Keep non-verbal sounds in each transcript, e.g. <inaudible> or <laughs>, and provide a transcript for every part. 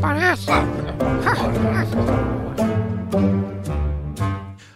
parece.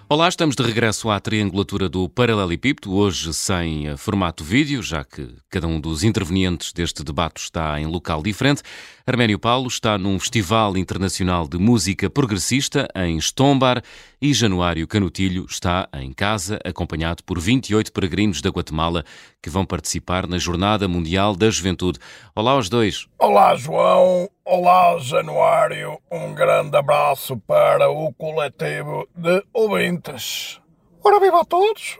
Olá, estamos de regresso à triangulatura do Paralelepípedo, hoje sem eh, formato vídeo, já que cada um dos intervenientes deste debate está em local diferente. Arménio Paulo está num Festival Internacional de Música Progressista em Stombar e Januário Canutilho está em casa, acompanhado por 28 peregrinos da Guatemala que vão participar na Jornada Mundial da Juventude. Olá aos dois. Olá, João. Olá, Januário. Um grande abraço para o coletivo de ouvintes. Ora, viva a todos.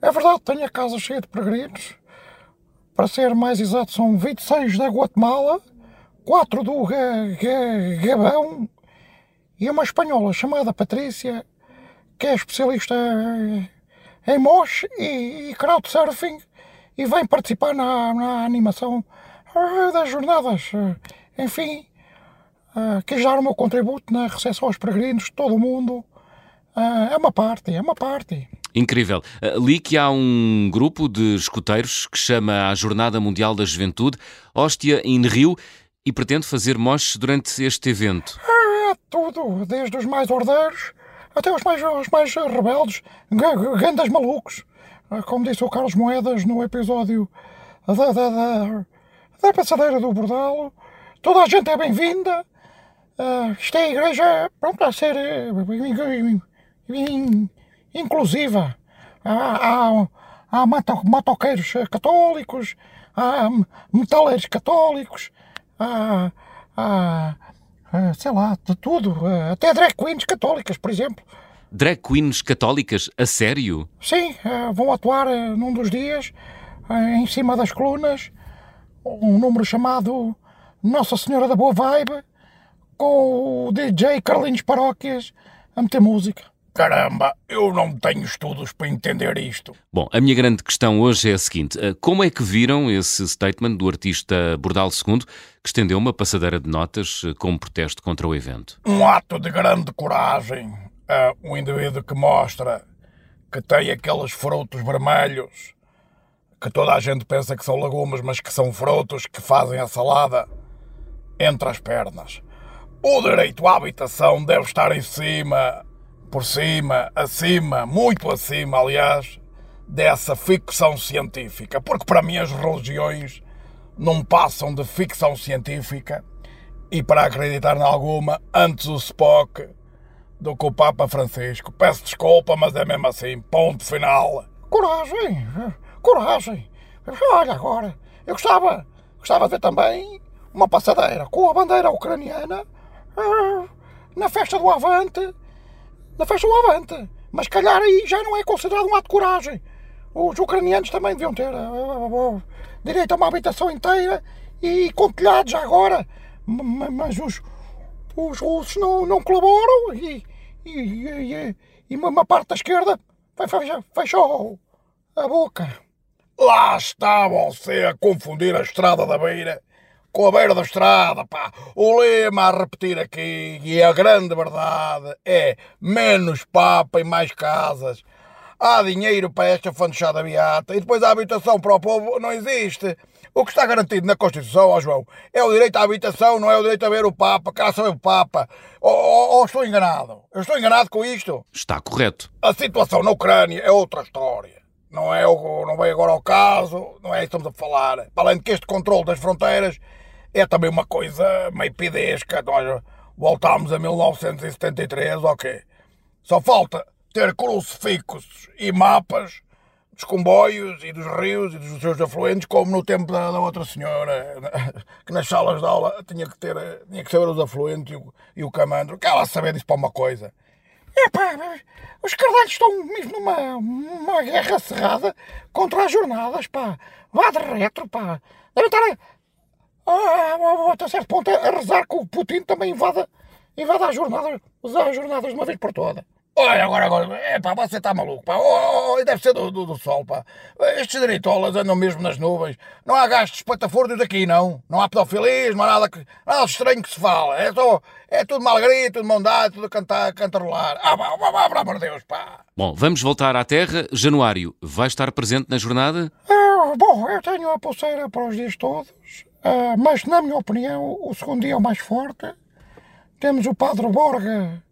É verdade, tenho a casa cheia de peregrinos. Para ser mais exato, são 26 da Guatemala, 4 do Gabão e uma espanhola chamada Patrícia, que é especialista em mosh e, crowdsurfing e vem participar na, na animação das jornadas. Enfim, quis dar o meu contributo na recepção aos peregrinos de todo o mundo. É uma parte, é uma parte. Incrível. Li que há um grupo de escuteiros que chama a Jornada Mundial da Juventude Hóstia in Rio e pretende fazer moches durante este evento. É, tudo, desde os mais ordeiros até os mais, os mais rebeldes, grandes malucos. Como disse o Carlos Moedas no episódio da, da, da, da passadeira do Bordalo, toda a gente é bem-vinda. Uh, isto é a igreja pronto, a ser uh, inclusiva. Há, há, há motoqueiros católicos, há metaleiros católicos, há, há, sei lá, de tudo. Até drag queens católicas, por exemplo. Drag queens católicas? A sério? Sim, vão atuar num dos dias, em cima das colunas, um número chamado Nossa Senhora da Boa Vibe, com o DJ Carlinhos Paróquias a meter música. Caramba, eu não tenho estudos para entender isto. Bom, a minha grande questão hoje é a seguinte: eh, como é que viram esse statement do artista Bordal II, que estendeu uma passadeira de notas eh, como protesto contra o evento? Um ato de grande coragem. Uh, um indivíduo que mostra que tem aqueles frutos vermelhos que toda a gente pensa que são legumes, mas que são frutos que fazem a salada entre as pernas. O direito à habitação deve estar em cima por cima, acima, muito acima, aliás, dessa ficção científica. Porque para mim as religiões não passam de ficção científica e para acreditar em alguma, antes o Spock do que o Papa Francisco. Peço desculpa, mas é mesmo assim. Ponto final. Coragem, coragem. Olha agora, eu gostava, gostava de ver também uma passadeira com a bandeira ucraniana ah, na festa do Avante na festa do Avante. Mas calhar aí já não é considerado um ato de coragem. Os ucranianos também deviam ter uh, uh, direito a uma habitação inteira e com telhado já agora. Mas os, os russos não, não colaboram e, e, e, e uma parte da esquerda fechou a boca. Lá está você a confundir a estrada da beira com a beira da estrada, pá. O lema a repetir aqui, e a grande verdade, é menos papa e mais casas. Há dinheiro para esta fanchada beata e depois a habitação para o povo não existe. O que está garantido na Constituição, ó João, é o direito à habitação, não é o direito a ver o Papa, quer saber o Papa. Ou estou enganado? Eu estou enganado com isto? Está correto. A situação na Ucrânia é outra história. Não é o, não veio agora ao caso, não é estamos a falar. Além de que este controle das fronteiras é também uma coisa meio pidesca. Nós voltámos a 1973, ok. Só falta ter crucifixos e mapas dos comboios e dos rios e dos seus afluentes, como no tempo da, da outra senhora, <laughs> que nas salas de aula tinha que, ter, tinha que saber os afluentes e o, e o camandro. Que ela saber disso para uma coisa. Epá, os carvalhos estão mesmo numa uma guerra cerrada contra as jornadas, pá. Vá de retro, pá. Devem estar ah, até certo ponto a rezar que o Putin também invada, invada as jornadas, as jornadas de uma vez por toda. Olha, agora, agora, é pá, você está maluco, pá, oh, oh, deve ser do, do, do, sol, pá. Estes direitolas andam mesmo nas nuvens. Não há gastos espatafúrdios aqui, não. Não há pedofilismo, nada, que, nada estranho que se fala. É, só, é tudo malgrito, tudo mondado, tudo cantar, cantarolar. Ah, pá, pá, pá, pelo amor de Deus, pá. Bom, vamos voltar à Terra. Januário, vai estar presente na jornada? Ah, bom, eu tenho a pulseira para os dias todos. Uh, mas, na minha opinião, o segundo dia é o mais forte. Temos o Padre Borga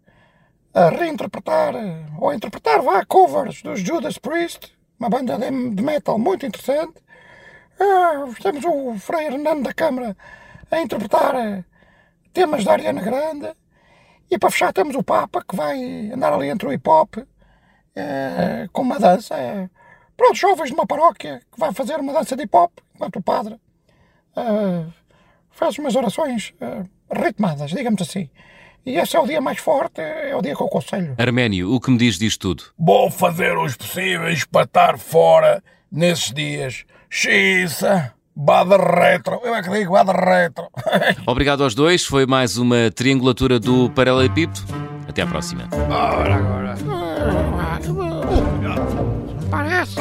a reinterpretar, ou a interpretar, vá, covers dos Judas Priest, uma banda de metal muito interessante. Uh, temos o Frei Hernando da Câmara a interpretar temas da Ariana Grande. E para fechar temos o Papa, que vai andar ali entre o hip-hop, uh, com uma dança. Uh, pronto, jovens de uma paróquia, que vai fazer uma dança de hip-hop, enquanto o padre uh, faz umas orações ritmadas, digamos assim. E esse é o dia mais forte, é o dia que eu aconselho. Arménio, o que me diz disto tudo? Vou fazer os possíveis para estar fora nesses dias. Xisa, bada retro. Eu é que digo bada retro. Obrigado aos dois. Foi mais uma triangulatura do Paralelepípedo. Até à próxima. Ora, agora. Parece.